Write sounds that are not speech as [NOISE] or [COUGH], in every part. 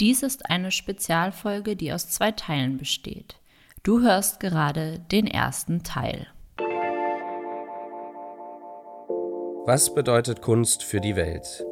Dies ist eine Spezialfolge, die aus zwei Teilen besteht. Du hörst gerade den ersten Teil. Was bedeutet Kunst für die Welt?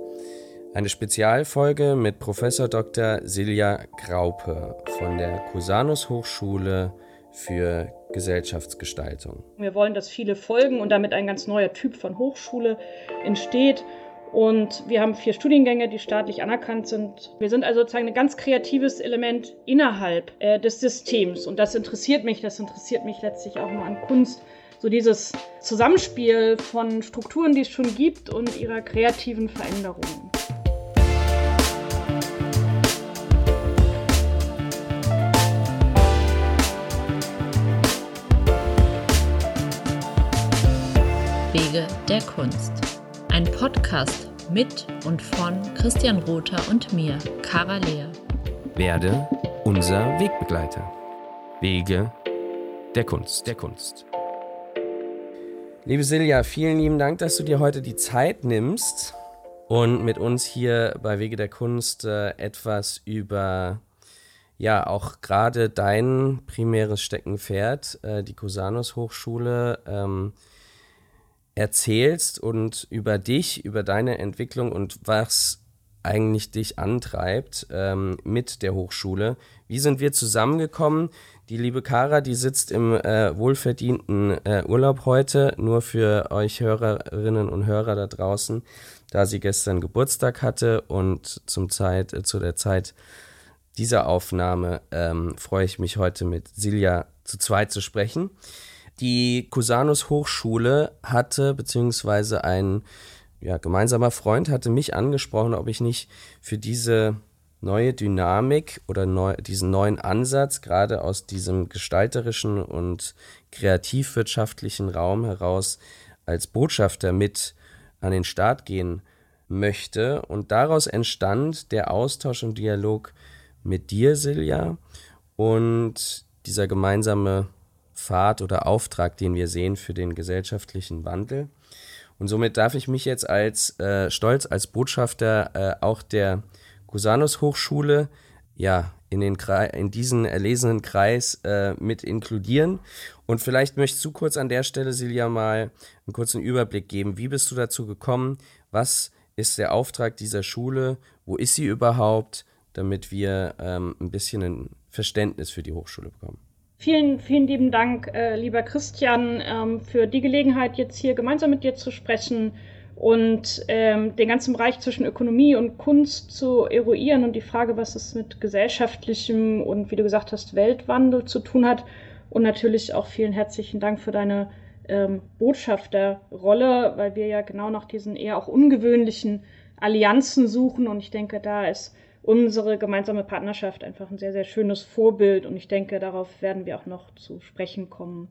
Eine Spezialfolge mit Professor Dr. Silja Graupe von der Cusanus Hochschule für Gesellschaftsgestaltung. Wir wollen, dass viele folgen und damit ein ganz neuer Typ von Hochschule entsteht. Und wir haben vier Studiengänge, die staatlich anerkannt sind. Wir sind also sozusagen ein ganz kreatives Element innerhalb äh, des Systems. Und das interessiert mich, das interessiert mich letztlich auch nur an Kunst. So dieses Zusammenspiel von Strukturen, die es schon gibt und ihrer kreativen Veränderungen. Wege der Kunst. Ein Podcast mit und von Christian Rother und mir, Cara Lehr. Werde unser Wegbegleiter. Wege der Kunst. Der Kunst. Liebe Silja, vielen lieben Dank, dass du dir heute die Zeit nimmst und mit uns hier bei Wege der Kunst äh, etwas über ja auch gerade dein primäres Steckenpferd, äh, die Cusanus Hochschule, ähm, erzählst und über dich, über deine Entwicklung und was eigentlich dich antreibt ähm, mit der Hochschule. Wie sind wir zusammengekommen? Die liebe Kara, die sitzt im äh, wohlverdienten äh, Urlaub heute, nur für euch Hörerinnen und Hörer da draußen, da sie gestern Geburtstag hatte und zum Zeit, äh, zu der Zeit dieser Aufnahme ähm, freue ich mich heute mit Silja zu zweit zu sprechen. Die Cusanus Hochschule hatte, beziehungsweise ein ja, gemeinsamer Freund hatte mich angesprochen, ob ich nicht für diese neue Dynamik oder neu, diesen neuen Ansatz, gerade aus diesem gestalterischen und kreativwirtschaftlichen Raum heraus, als Botschafter mit an den Start gehen möchte. Und daraus entstand der Austausch und Dialog mit dir, Silja, und dieser gemeinsame Pfad oder Auftrag, den wir sehen für den gesellschaftlichen Wandel. Und somit darf ich mich jetzt als äh, stolz als Botschafter äh, auch der Cusanus Hochschule ja in, den in diesen erlesenen Kreis äh, mit inkludieren. Und vielleicht möchtest du kurz an der Stelle, Silja, mal einen kurzen Überblick geben. Wie bist du dazu gekommen? Was ist der Auftrag dieser Schule? Wo ist sie überhaupt? Damit wir ähm, ein bisschen ein Verständnis für die Hochschule bekommen. Vielen, vielen lieben Dank, äh, lieber Christian, ähm, für die Gelegenheit, jetzt hier gemeinsam mit dir zu sprechen und ähm, den ganzen Bereich zwischen Ökonomie und Kunst zu eruieren und die Frage, was es mit gesellschaftlichem und, wie du gesagt hast, Weltwandel zu tun hat. Und natürlich auch vielen herzlichen Dank für deine ähm, Botschafterrolle, weil wir ja genau nach diesen eher auch ungewöhnlichen Allianzen suchen. Und ich denke, da ist unsere gemeinsame Partnerschaft einfach ein sehr, sehr schönes Vorbild und ich denke, darauf werden wir auch noch zu sprechen kommen.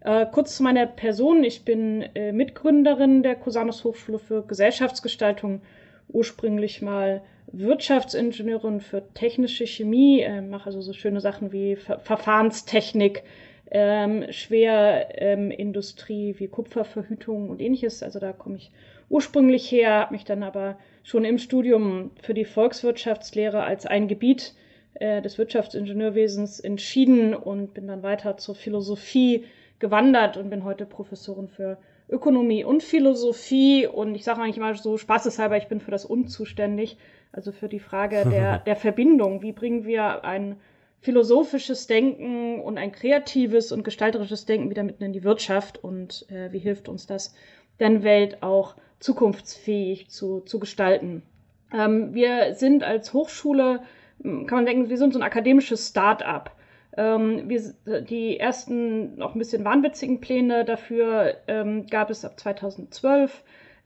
Äh, kurz zu meiner Person. Ich bin äh, Mitgründerin der Cusanus Hochschule für Gesellschaftsgestaltung, ursprünglich mal Wirtschaftsingenieurin für technische Chemie, äh, mache also so schöne Sachen wie Ver Verfahrenstechnik, ähm, Schwerindustrie ähm, wie Kupferverhütung und ähnliches. Also da komme ich ursprünglich her, habe mich dann aber schon im Studium für die Volkswirtschaftslehre als ein Gebiet äh, des Wirtschaftsingenieurwesens entschieden und bin dann weiter zur Philosophie gewandert und bin heute Professorin für Ökonomie und Philosophie. Und ich sage eigentlich immer so spaßeshalber, ich bin für das Und zuständig, also für die Frage [LAUGHS] der, der Verbindung. Wie bringen wir ein philosophisches Denken und ein kreatives und gestalterisches Denken wieder mitten in die Wirtschaft und äh, wie hilft uns das, denn Welt auch zukunftsfähig zu, zu gestalten. Ähm, wir sind als Hochschule, hm, kann man denken, wir sind so ein akademisches Start-up. Ähm, wir, die ersten noch ein bisschen wahnwitzigen Pläne dafür ähm, gab es ab 2012.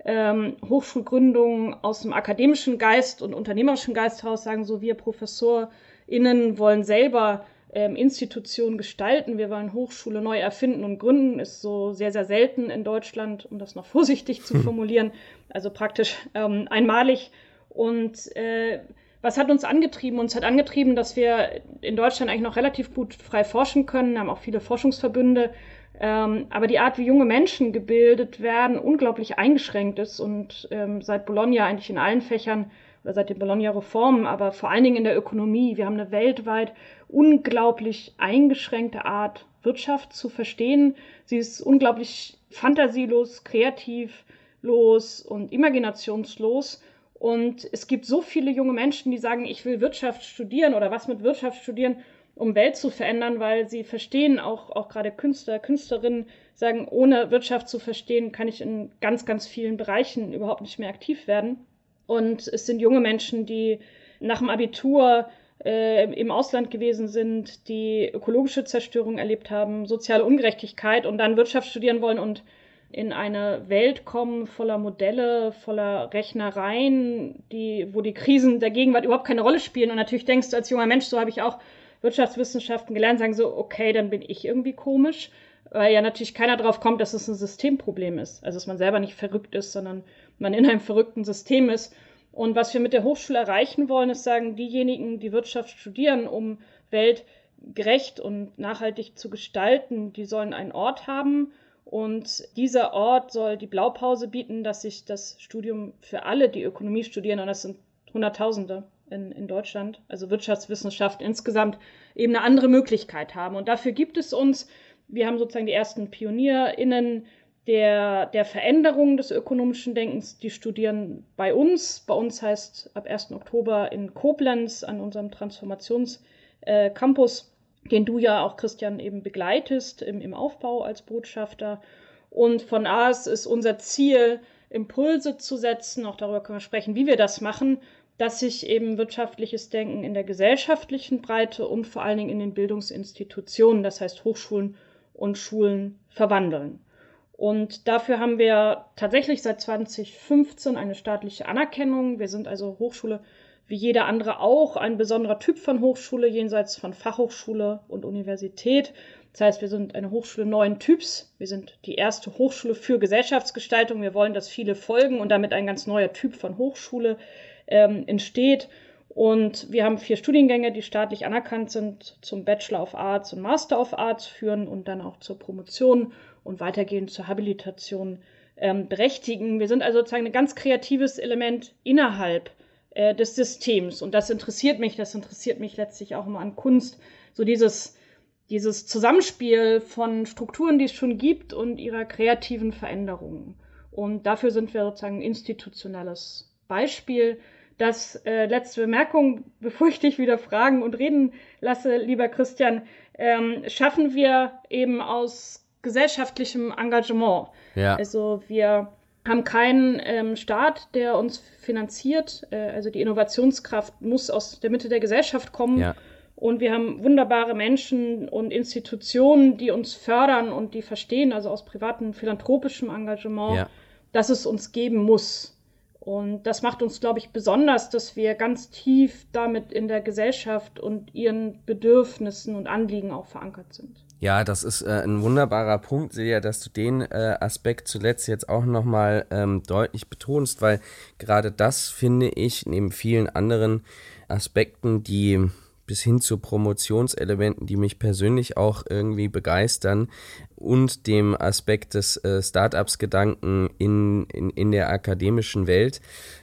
Ähm, Hochschulgründungen aus dem akademischen Geist und unternehmerischen Geist heraus sagen so, wir ProfessorInnen wollen selber ähm, Institutionen gestalten. Wir wollen Hochschule neu erfinden und gründen. Ist so sehr, sehr selten in Deutschland, um das noch [LAUGHS] vorsichtig zu formulieren. Also praktisch ähm, einmalig. Und äh, was hat uns angetrieben? Uns hat angetrieben, dass wir in Deutschland eigentlich noch relativ gut frei forschen können, haben auch viele Forschungsverbünde. Ähm, aber die Art, wie junge Menschen gebildet werden, unglaublich eingeschränkt ist und ähm, seit Bologna eigentlich in allen Fächern seit den Bologna-Reformen, aber vor allen Dingen in der Ökonomie. Wir haben eine weltweit unglaublich eingeschränkte Art, Wirtschaft zu verstehen. Sie ist unglaublich fantasielos, kreativlos und imaginationslos. Und es gibt so viele junge Menschen, die sagen, ich will Wirtschaft studieren oder was mit Wirtschaft studieren, um Welt zu verändern, weil sie verstehen, auch, auch gerade Künstler, Künstlerinnen sagen, ohne Wirtschaft zu verstehen, kann ich in ganz, ganz vielen Bereichen überhaupt nicht mehr aktiv werden. Und es sind junge Menschen, die nach dem Abitur äh, im Ausland gewesen sind, die ökologische Zerstörung erlebt haben, soziale Ungerechtigkeit und dann Wirtschaft studieren wollen und in eine Welt kommen voller Modelle, voller Rechnereien, die, wo die Krisen der Gegenwart überhaupt keine Rolle spielen. Und natürlich denkst du als junger Mensch, so habe ich auch Wirtschaftswissenschaften gelernt, sagen so, okay, dann bin ich irgendwie komisch, weil ja natürlich keiner drauf kommt, dass es ein Systemproblem ist. Also dass man selber nicht verrückt ist, sondern man in einem verrückten System ist. Und was wir mit der Hochschule erreichen wollen, ist sagen, diejenigen, die Wirtschaft studieren, um Welt gerecht und nachhaltig zu gestalten, die sollen einen Ort haben, und dieser Ort soll die Blaupause bieten, dass sich das Studium für alle, die Ökonomie studieren, und das sind Hunderttausende in, in Deutschland, also Wirtschaftswissenschaft insgesamt, eben eine andere Möglichkeit haben. Und dafür gibt es uns, wir haben sozusagen die ersten PionierInnen der, der Veränderung des ökonomischen Denkens, die studieren bei uns. Bei uns heißt ab 1. Oktober in Koblenz an unserem Transformationscampus. Äh, den du ja auch, Christian, eben begleitest im, im Aufbau als Botschafter. Und von AS ist unser Ziel, Impulse zu setzen, auch darüber können wir sprechen, wie wir das machen, dass sich eben wirtschaftliches Denken in der gesellschaftlichen Breite und vor allen Dingen in den Bildungsinstitutionen, das heißt Hochschulen und Schulen, verwandeln. Und dafür haben wir tatsächlich seit 2015 eine staatliche Anerkennung. Wir sind also Hochschule wie jeder andere auch ein besonderer Typ von Hochschule jenseits von Fachhochschule und Universität. Das heißt, wir sind eine Hochschule neuen Typs. Wir sind die erste Hochschule für Gesellschaftsgestaltung. Wir wollen, dass viele folgen und damit ein ganz neuer Typ von Hochschule ähm, entsteht. Und wir haben vier Studiengänge, die staatlich anerkannt sind, zum Bachelor of Arts und Master of Arts führen und dann auch zur Promotion und weitergehend zur Habilitation ähm, berechtigen. Wir sind also sozusagen ein ganz kreatives Element innerhalb äh, des Systems. Und das interessiert mich, das interessiert mich letztlich auch immer an Kunst. So dieses, dieses Zusammenspiel von Strukturen, die es schon gibt und ihrer kreativen Veränderungen. Und dafür sind wir sozusagen ein institutionelles Beispiel. Das äh, letzte Bemerkung, [LAUGHS] bevor ich dich wieder fragen und reden lasse, lieber Christian, ähm, schaffen wir eben aus gesellschaftlichem Engagement. Ja. Also wir haben keinen ähm, Staat, der uns finanziert. Äh, also die Innovationskraft muss aus der Mitte der Gesellschaft kommen. Ja. Und wir haben wunderbare Menschen und Institutionen, die uns fördern und die verstehen, also aus privatem philanthropischem Engagement, ja. dass es uns geben muss. Und das macht uns, glaube ich, besonders, dass wir ganz tief damit in der Gesellschaft und ihren Bedürfnissen und Anliegen auch verankert sind. Ja, das ist äh, ein wunderbarer Punkt, Silja, dass du den äh, Aspekt zuletzt jetzt auch nochmal ähm, deutlich betonst, weil gerade das finde ich neben vielen anderen Aspekten, die bis hin zu Promotionselementen, die mich persönlich auch irgendwie begeistern und dem Aspekt des äh, Startups-Gedanken in, in, in der akademischen Welt,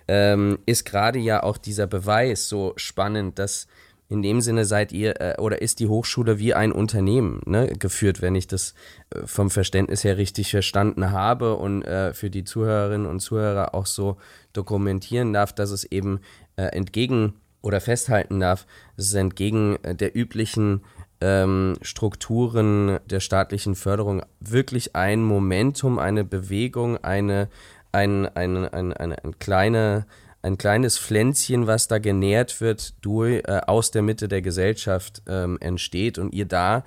ähm, ist gerade ja auch dieser Beweis so spannend, dass in dem Sinne seid ihr äh, oder ist die Hochschule wie ein Unternehmen ne, geführt, wenn ich das äh, vom Verständnis her richtig verstanden habe und äh, für die Zuhörerinnen und Zuhörer auch so dokumentieren darf, dass es eben äh, entgegen oder festhalten darf, dass es entgegen äh, der üblichen ähm, Strukturen der staatlichen Förderung wirklich ein Momentum, eine Bewegung, eine, ein, ein, ein, eine, ein kleine ein kleines Pflänzchen, was da genährt wird, durch, äh, aus der Mitte der Gesellschaft ähm, entsteht und ihr da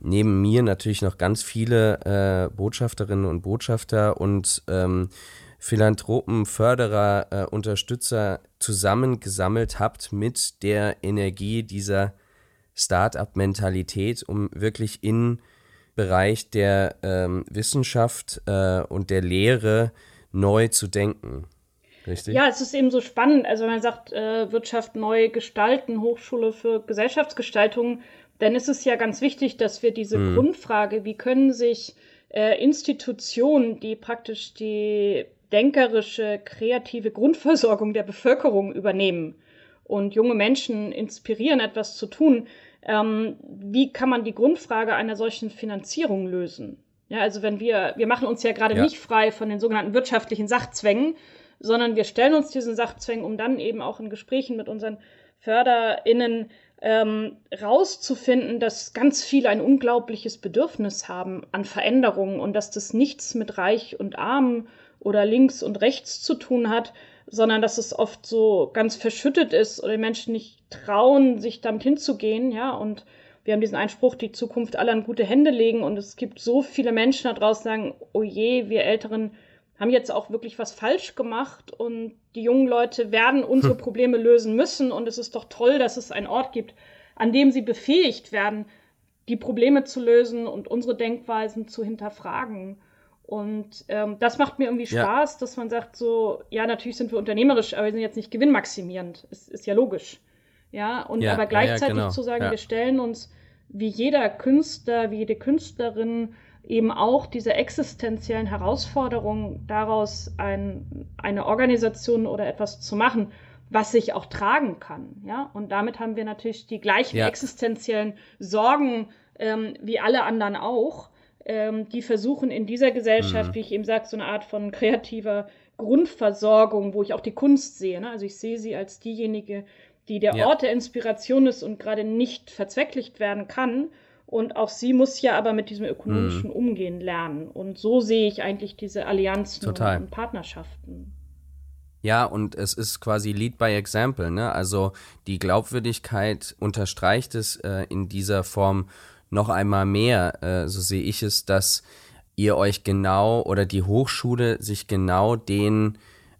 neben mir natürlich noch ganz viele äh, Botschafterinnen und Botschafter und ähm, Philanthropen, Förderer, äh, Unterstützer zusammengesammelt habt mit der Energie dieser Start-up-Mentalität, um wirklich in Bereich der ähm, Wissenschaft äh, und der Lehre neu zu denken. Richtig? Ja, es ist eben so spannend. Also wenn man sagt, äh, Wirtschaft neu gestalten, Hochschule für Gesellschaftsgestaltung, dann ist es ja ganz wichtig, dass wir diese mhm. Grundfrage, wie können sich äh, Institutionen, die praktisch die denkerische, kreative Grundversorgung der Bevölkerung übernehmen und junge Menschen inspirieren, etwas zu tun, ähm, wie kann man die Grundfrage einer solchen Finanzierung lösen? Ja, also wenn wir, wir machen uns ja gerade ja. nicht frei von den sogenannten wirtschaftlichen Sachzwängen, sondern wir stellen uns diesen Sachzwängen, um dann eben auch in Gesprächen mit unseren FörderInnen ähm, rauszufinden, dass ganz viele ein unglaubliches Bedürfnis haben an Veränderungen und dass das nichts mit Reich und Arm oder links und rechts zu tun hat, sondern dass es oft so ganz verschüttet ist oder die Menschen nicht trauen, sich damit hinzugehen, ja, und wir haben diesen Einspruch, die Zukunft aller in gute Hände legen und es gibt so viele Menschen da draußen, die sagen, oh je, wir Älteren haben jetzt auch wirklich was falsch gemacht und die jungen Leute werden unsere hm. Probleme lösen müssen und es ist doch toll, dass es einen Ort gibt, an dem sie befähigt werden, die Probleme zu lösen und unsere Denkweisen zu hinterfragen. Und ähm, das macht mir irgendwie Spaß, ja. dass man sagt so, ja, natürlich sind wir unternehmerisch, aber wir sind jetzt nicht gewinnmaximierend. Ist, ist ja logisch. Ja, und ja, aber gleichzeitig ja, genau. zu sagen, wir stellen uns wie jeder Künstler, wie jede Künstlerin eben auch diese existenziellen Herausforderungen daraus ein, eine Organisation oder etwas zu machen, was sich auch tragen kann. Ja? Und damit haben wir natürlich die gleichen ja. existenziellen Sorgen ähm, wie alle anderen auch, ähm, die versuchen in dieser Gesellschaft, mhm. wie ich eben sage, so eine Art von kreativer Grundversorgung, wo ich auch die Kunst sehe. Ne? Also ich sehe sie als diejenige, die der ja. Ort der Inspiration ist und gerade nicht verzwecklicht werden kann und auch sie muss ja aber mit diesem ökonomischen mhm. Umgehen lernen. Und so sehe ich eigentlich diese Allianzen Total. und Partnerschaften. Ja, und es ist quasi Lead by Example, ne? Also die Glaubwürdigkeit unterstreicht es äh, in dieser Form noch einmal mehr, äh, so sehe ich es, dass ihr euch genau oder die Hochschule sich genau den,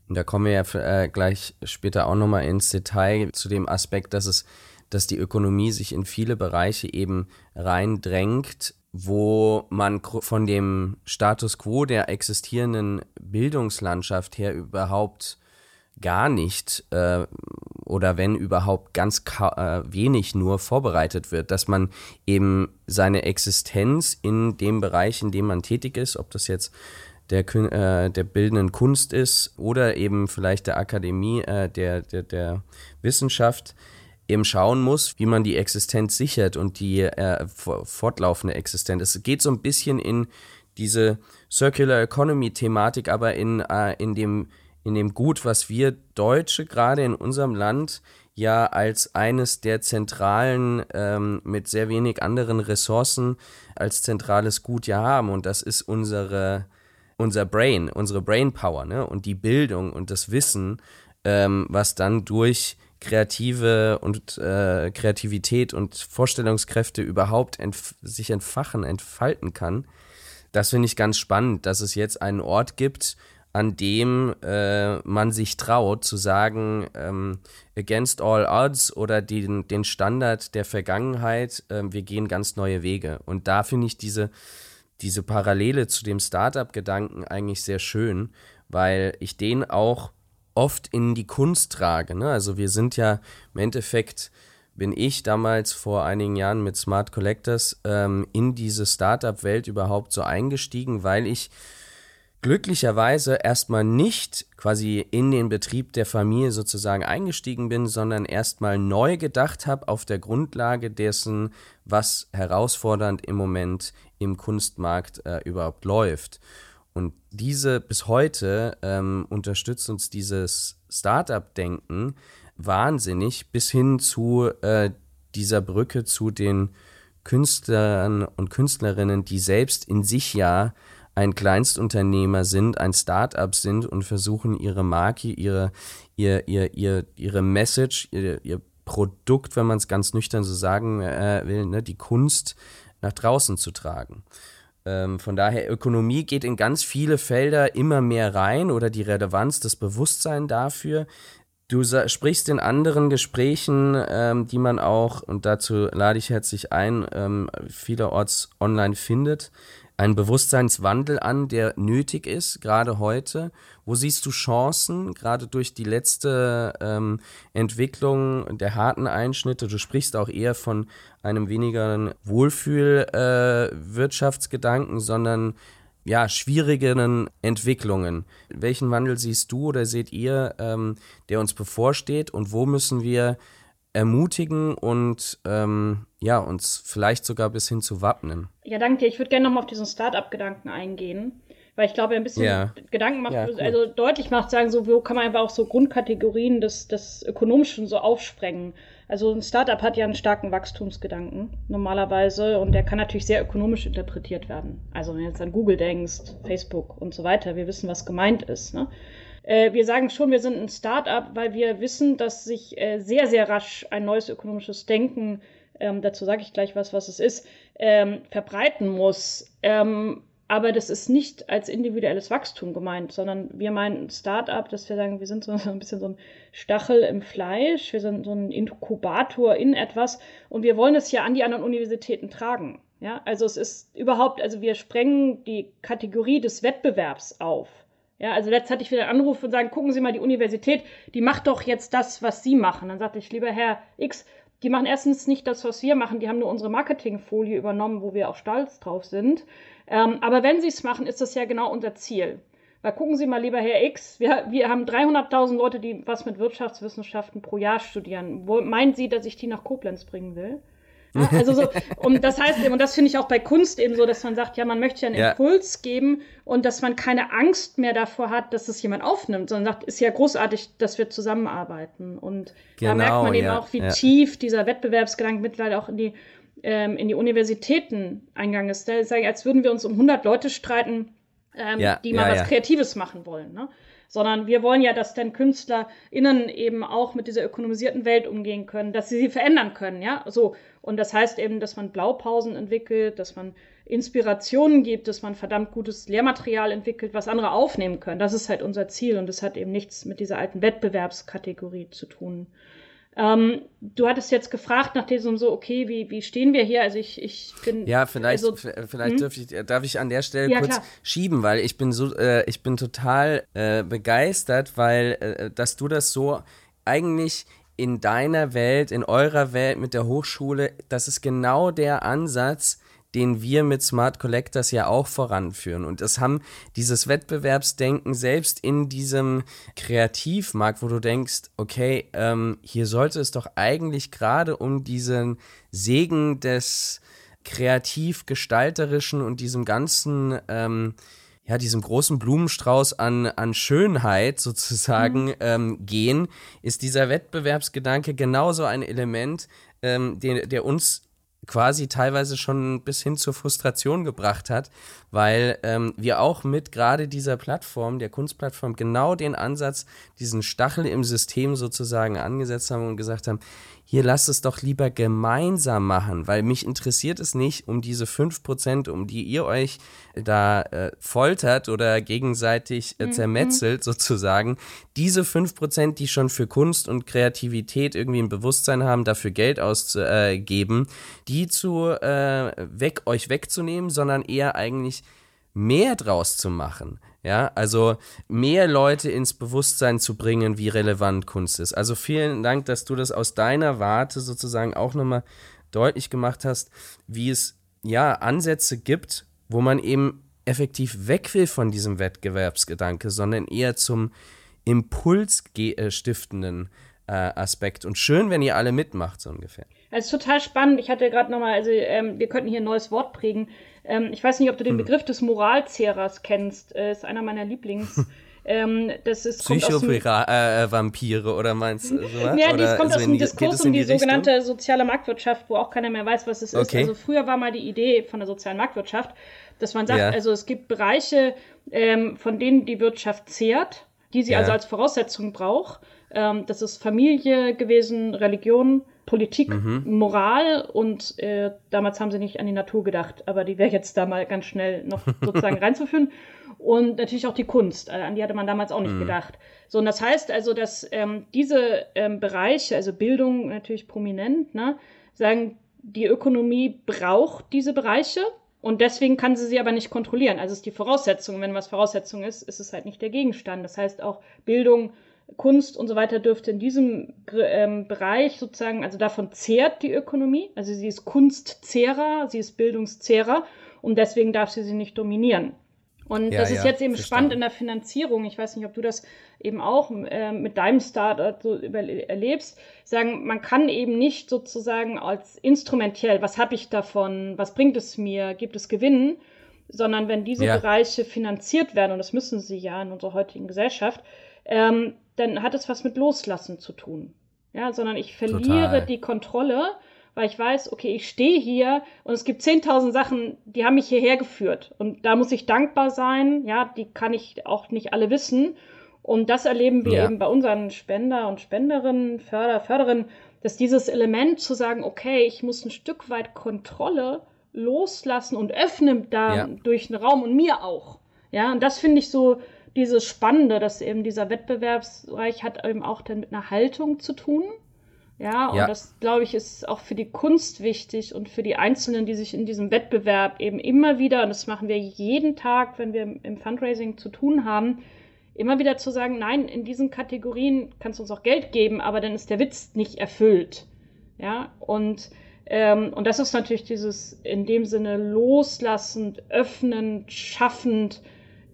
und da kommen wir ja äh, gleich später auch nochmal ins Detail zu dem Aspekt, dass es dass die Ökonomie sich in viele Bereiche eben reindrängt, wo man von dem Status quo der existierenden Bildungslandschaft her überhaupt gar nicht äh, oder wenn überhaupt ganz äh, wenig nur vorbereitet wird, dass man eben seine Existenz in dem Bereich, in dem man tätig ist, ob das jetzt der, äh, der bildenden Kunst ist oder eben vielleicht der Akademie, äh, der, der, der Wissenschaft, eben schauen muss, wie man die Existenz sichert und die äh, fortlaufende Existenz. Es geht so ein bisschen in diese Circular Economy Thematik, aber in, äh, in, dem, in dem Gut, was wir Deutsche gerade in unserem Land ja als eines der zentralen, ähm, mit sehr wenig anderen Ressourcen, als zentrales Gut ja haben. Und das ist unsere, unser Brain, unsere Brainpower, ne? Und die Bildung und das Wissen, ähm, was dann durch kreative und äh, Kreativität und Vorstellungskräfte überhaupt entf sich entfachen, entfalten kann. Das finde ich ganz spannend, dass es jetzt einen Ort gibt, an dem äh, man sich traut zu sagen, ähm, against all odds oder den, den Standard der Vergangenheit, äh, wir gehen ganz neue Wege. Und da finde ich diese, diese Parallele zu dem Startup-Gedanken eigentlich sehr schön, weil ich den auch oft in die Kunst trage. Ne? Also wir sind ja im Endeffekt, bin ich damals vor einigen Jahren mit Smart Collectors ähm, in diese Startup-Welt überhaupt so eingestiegen, weil ich glücklicherweise erstmal nicht quasi in den Betrieb der Familie sozusagen eingestiegen bin, sondern erstmal neu gedacht habe auf der Grundlage dessen, was herausfordernd im Moment im Kunstmarkt äh, überhaupt läuft. Und diese bis heute ähm, unterstützt uns dieses Startup-Denken wahnsinnig bis hin zu äh, dieser Brücke zu den Künstlern und Künstlerinnen, die selbst in sich ja ein Kleinstunternehmer sind, ein Startup sind und versuchen ihre Marke, ihre, ihr, ihr, ihr, ihre Message, ihr, ihr Produkt, wenn man es ganz nüchtern so sagen äh, will, ne, die Kunst nach draußen zu tragen. Ähm, von daher, Ökonomie geht in ganz viele Felder immer mehr rein oder die Relevanz, das Bewusstsein dafür. Du sprichst in anderen Gesprächen, ähm, die man auch, und dazu lade ich herzlich ein, ähm, vielerorts online findet, einen Bewusstseinswandel an, der nötig ist, gerade heute. Wo siehst du Chancen, gerade durch die letzte ähm, Entwicklung der harten Einschnitte? Du sprichst auch eher von einem weniger Wohlfühl-Wirtschaftsgedanken, äh, sondern ja, schwierigeren Entwicklungen. Welchen Wandel siehst du oder seht ihr, ähm, der uns bevorsteht und wo müssen wir ermutigen und ähm, ja, uns vielleicht sogar bis hin zu wappnen? Ja, danke. Ich würde gerne nochmal auf diesen Start-up-Gedanken eingehen weil ich glaube, ein bisschen ja. Gedanken macht, ja, cool. also deutlich macht, sagen so, wo kann man einfach auch so Grundkategorien des, des Ökonomischen so aufsprengen. Also ein Startup hat ja einen starken Wachstumsgedanken normalerweise und der kann natürlich sehr ökonomisch interpretiert werden. Also wenn du jetzt an Google denkst, Facebook und so weiter, wir wissen, was gemeint ist. Ne? Äh, wir sagen schon, wir sind ein Startup, weil wir wissen, dass sich äh, sehr, sehr rasch ein neues ökonomisches Denken, ähm, dazu sage ich gleich was, was es ist, ähm, verbreiten muss. Ähm, aber das ist nicht als individuelles Wachstum gemeint, sondern wir meinen Start-up, dass wir sagen, wir sind [LAUGHS] so ein bisschen so ein Stachel im Fleisch, wir sind so ein Inkubator in etwas und wir wollen es ja an die anderen Universitäten tragen. Ja, also es ist überhaupt, also wir sprengen die Kategorie des Wettbewerbs auf. Ja, also letzt hatte ich wieder einen Anruf und sagen, gucken Sie mal, die Universität, die macht doch jetzt das, was Sie machen. Dann sagte ich, lieber Herr X, die machen erstens nicht das, was wir machen, die haben nur unsere Marketingfolie übernommen, wo wir auch stolz drauf sind. Ähm, aber wenn sie es machen, ist das ja genau unser Ziel. Weil gucken Sie mal, lieber Herr X, wir, wir haben 300.000 Leute, die was mit Wirtschaftswissenschaften pro Jahr studieren. Wo, meinen Sie, dass ich die nach Koblenz bringen will? Ja, also so, und das heißt eben, und das finde ich auch bei Kunst eben so, dass man sagt, ja, man möchte ja einen ja. Impuls geben und dass man keine Angst mehr davor hat, dass es jemand aufnimmt, sondern sagt, ist ja großartig, dass wir zusammenarbeiten. Und genau, da merkt man eben ja, auch, wie tief dieser Wettbewerbsgedanke mittlerweile auch in die ähm, in die Universitäten eingegangen ist. Da ist als würden wir uns um 100 Leute streiten, ähm, die mal was. Kreatives machen wollen. Ne? Sondern wir wollen ja, dass dann KünstlerInnen eben auch mit dieser ökonomisierten Welt umgehen können, dass sie sie verändern können, ja, so. Und das heißt eben, dass man Blaupausen entwickelt, dass man Inspirationen gibt, dass man verdammt gutes Lehrmaterial entwickelt, was andere aufnehmen können. Das ist halt unser Ziel und das hat eben nichts mit dieser alten Wettbewerbskategorie zu tun. Ähm, du hattest jetzt gefragt nach diesem so, okay, wie, wie stehen wir hier? Also ich, ich bin. Ja, vielleicht, also, vielleicht hm? ich, darf ich an der Stelle ja, kurz klar. schieben, weil ich bin so, äh, ich bin total äh, begeistert, weil äh, dass du das so eigentlich in deiner Welt, in eurer Welt mit der Hochschule, das ist genau der Ansatz, den wir mit Smart Collectors ja auch voranführen. Und das haben dieses Wettbewerbsdenken selbst in diesem Kreativmarkt, wo du denkst, okay, ähm, hier sollte es doch eigentlich gerade um diesen Segen des kreativ-gestalterischen und diesem ganzen ähm, ja, diesem großen Blumenstrauß an, an Schönheit [LAUGHS] sozusagen mhm. ähm, gehen, ist dieser Wettbewerbsgedanke genauso ein Element, ähm, den, der uns quasi teilweise schon bis hin zur Frustration gebracht hat, weil ähm, wir auch mit gerade dieser Plattform, der Kunstplattform, genau den Ansatz, diesen Stachel im System sozusagen angesetzt haben und gesagt haben, hier lasst es doch lieber gemeinsam machen, weil mich interessiert es nicht um diese 5%, um die ihr euch da äh, foltert oder gegenseitig äh, mhm. zermetzelt mhm. sozusagen. Diese 5%, die schon für Kunst und Kreativität irgendwie ein Bewusstsein haben, dafür Geld auszugeben, die zu äh, weg, euch wegzunehmen, sondern eher eigentlich mehr draus zu machen. Ja, also mehr Leute ins Bewusstsein zu bringen, wie relevant Kunst ist. Also vielen Dank, dass du das aus deiner Warte sozusagen auch nochmal deutlich gemacht hast, wie es ja Ansätze gibt, wo man eben effektiv weg will von diesem Wettbewerbsgedanke, sondern eher zum impulsstiftenden äh, Aspekt. Und schön, wenn ihr alle mitmacht, so ungefähr. Es ist total spannend. Ich hatte gerade nochmal, also ähm, wir könnten hier ein neues Wort prägen. Ähm, ich weiß nicht, ob du den hm. Begriff des Moralzehrers kennst. Äh, ist einer meiner Lieblings. [LAUGHS] Ähm, das ist Psycho-Vampire äh, oder meinst du sowas? Ja, das kommt aus dem Diskurs um die, die sogenannte soziale Marktwirtschaft, wo auch keiner mehr weiß, was es okay. ist. Also früher war mal die Idee von der sozialen Marktwirtschaft, dass man sagt, ja. also es gibt Bereiche, ähm, von denen die Wirtschaft zehrt, die sie ja. also als Voraussetzung braucht. Ähm, das ist Familie gewesen, Religion, Politik, mhm. Moral und äh, damals haben sie nicht an die Natur gedacht, aber die wäre jetzt da mal ganz schnell noch [LAUGHS] sozusagen reinzuführen. Und natürlich auch die Kunst, äh, an die hatte man damals auch nicht mhm. gedacht. So, und das heißt also, dass ähm, diese ähm, Bereiche, also Bildung natürlich prominent, ne, sagen, die Ökonomie braucht diese Bereiche und deswegen kann sie sie aber nicht kontrollieren. Also ist die Voraussetzung, wenn was Voraussetzung ist, ist es halt nicht der Gegenstand. Das heißt auch Bildung, Kunst und so weiter dürfte in diesem ähm, Bereich sozusagen, also davon zehrt die Ökonomie. Also sie ist Kunstzehrer, sie ist Bildungszehrer und deswegen darf sie sie nicht dominieren. Und ja, das ist ja, jetzt eben verstanden. spannend in der Finanzierung. Ich weiß nicht, ob du das eben auch äh, mit deinem Startup so erlebst. Sagen, man kann eben nicht sozusagen als instrumentell, was habe ich davon, was bringt es mir, gibt es Gewinnen, sondern wenn diese ja. Bereiche finanziert werden, und das müssen sie ja in unserer heutigen Gesellschaft, ähm, dann hat es was mit Loslassen zu tun. Ja, sondern ich verliere Total. die Kontrolle weil ich weiß, okay, ich stehe hier und es gibt 10.000 Sachen, die haben mich hierher geführt. Und da muss ich dankbar sein. Ja, die kann ich auch nicht alle wissen. Und das erleben wir ja. eben bei unseren Spender und Spenderinnen, Förder, Förderinnen, dass dieses Element zu sagen, okay, ich muss ein Stück weit Kontrolle loslassen und öffnen da ja. durch den Raum und mir auch. Ja, und das finde ich so dieses Spannende, dass eben dieser Wettbewerbsbereich hat eben auch dann mit einer Haltung zu tun. Ja, und ja. das, glaube ich, ist auch für die Kunst wichtig und für die Einzelnen, die sich in diesem Wettbewerb eben immer wieder, und das machen wir jeden Tag, wenn wir im Fundraising zu tun haben, immer wieder zu sagen, nein, in diesen Kategorien kannst du uns auch Geld geben, aber dann ist der Witz nicht erfüllt. Ja, und, ähm, und das ist natürlich dieses in dem Sinne loslassend, öffnend, schaffend,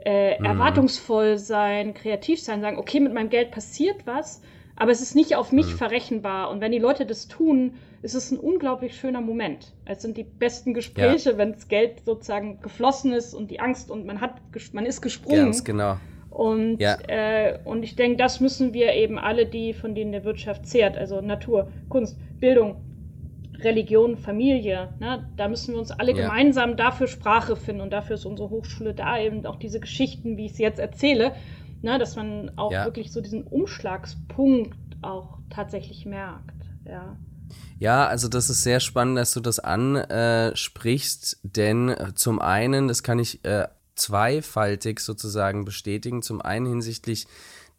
äh, mhm. erwartungsvoll sein, kreativ sein, sagen, okay, mit meinem Geld passiert was aber es ist nicht auf mich mhm. verrechenbar. Und wenn die Leute das tun, ist es ein unglaublich schöner Moment. Es sind die besten Gespräche, ja. wenn das Geld sozusagen geflossen ist und die Angst und man hat, man ist gesprungen. Ganz genau. Und, ja. äh, und ich denke, das müssen wir eben alle, die von denen der Wirtschaft zehrt, also Natur, Kunst, Bildung, Religion, Familie, ne, da müssen wir uns alle ja. gemeinsam dafür Sprache finden und dafür ist unsere Hochschule da eben auch diese Geschichten, wie ich sie jetzt erzähle, ne, dass man auch ja. wirklich so diesen Umschlagspunkt auch tatsächlich merkt, ja. Ja, also das ist sehr spannend, dass du das ansprichst, denn äh, zum einen, das kann ich äh, zweifaltig sozusagen bestätigen, zum einen hinsichtlich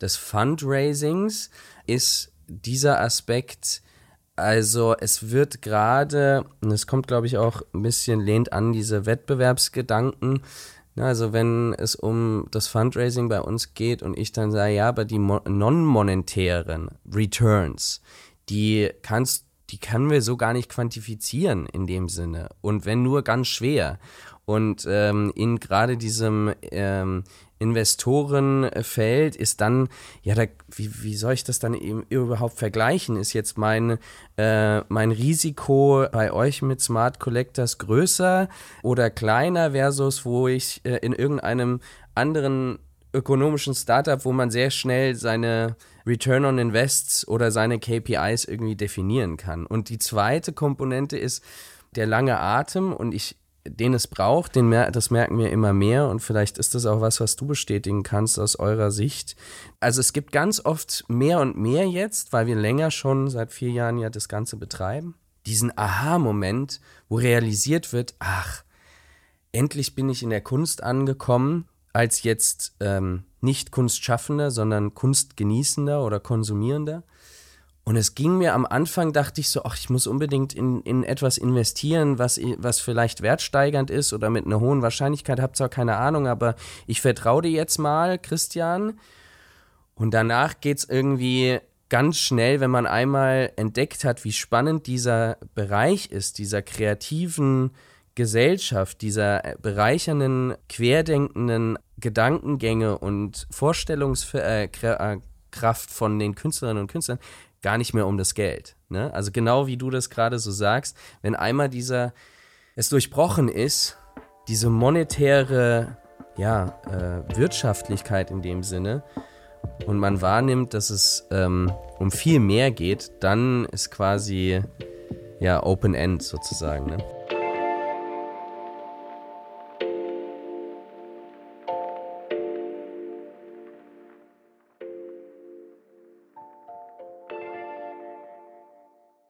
des Fundraisings ist dieser Aspekt, also es wird gerade, und es kommt glaube ich auch ein bisschen lehnt an diese Wettbewerbsgedanken, also wenn es um das Fundraising bei uns geht und ich dann sage, ja, aber die non-monetären Returns, die kannst, die können wir so gar nicht quantifizieren in dem Sinne. Und wenn nur ganz schwer. Und ähm, in gerade diesem ähm, Investorenfeld ist dann, ja, da, wie, wie soll ich das dann eben überhaupt vergleichen? Ist jetzt mein, äh, mein Risiko bei euch mit Smart Collectors größer oder kleiner versus wo ich äh, in irgendeinem anderen ökonomischen Startup, wo man sehr schnell seine Return on Invests oder seine KPIs irgendwie definieren kann. Und die zweite Komponente ist der lange Atem und ich den es braucht, den mer das merken wir immer mehr und vielleicht ist das auch was, was du bestätigen kannst aus eurer Sicht. Also es gibt ganz oft mehr und mehr jetzt, weil wir länger schon seit vier Jahren ja das Ganze betreiben, diesen Aha-Moment, wo realisiert wird, ach, endlich bin ich in der Kunst angekommen, als jetzt ähm, nicht Kunstschaffender, sondern Kunstgenießender oder Konsumierender. Und es ging mir am Anfang, dachte ich so, ach, ich muss unbedingt in, in etwas investieren, was, was vielleicht wertsteigernd ist oder mit einer hohen Wahrscheinlichkeit, hab zwar keine Ahnung, aber ich vertraue dir jetzt mal, Christian. Und danach geht's irgendwie ganz schnell, wenn man einmal entdeckt hat, wie spannend dieser Bereich ist, dieser kreativen Gesellschaft, dieser bereichernden, querdenkenden Gedankengänge und Vorstellungskraft äh, von den Künstlerinnen und Künstlern, gar nicht mehr um das Geld. Ne? Also genau wie du das gerade so sagst, wenn einmal dieser, es durchbrochen ist, diese monetäre ja, äh, Wirtschaftlichkeit in dem Sinne, und man wahrnimmt, dass es ähm, um viel mehr geht, dann ist quasi ja Open End sozusagen. Ne?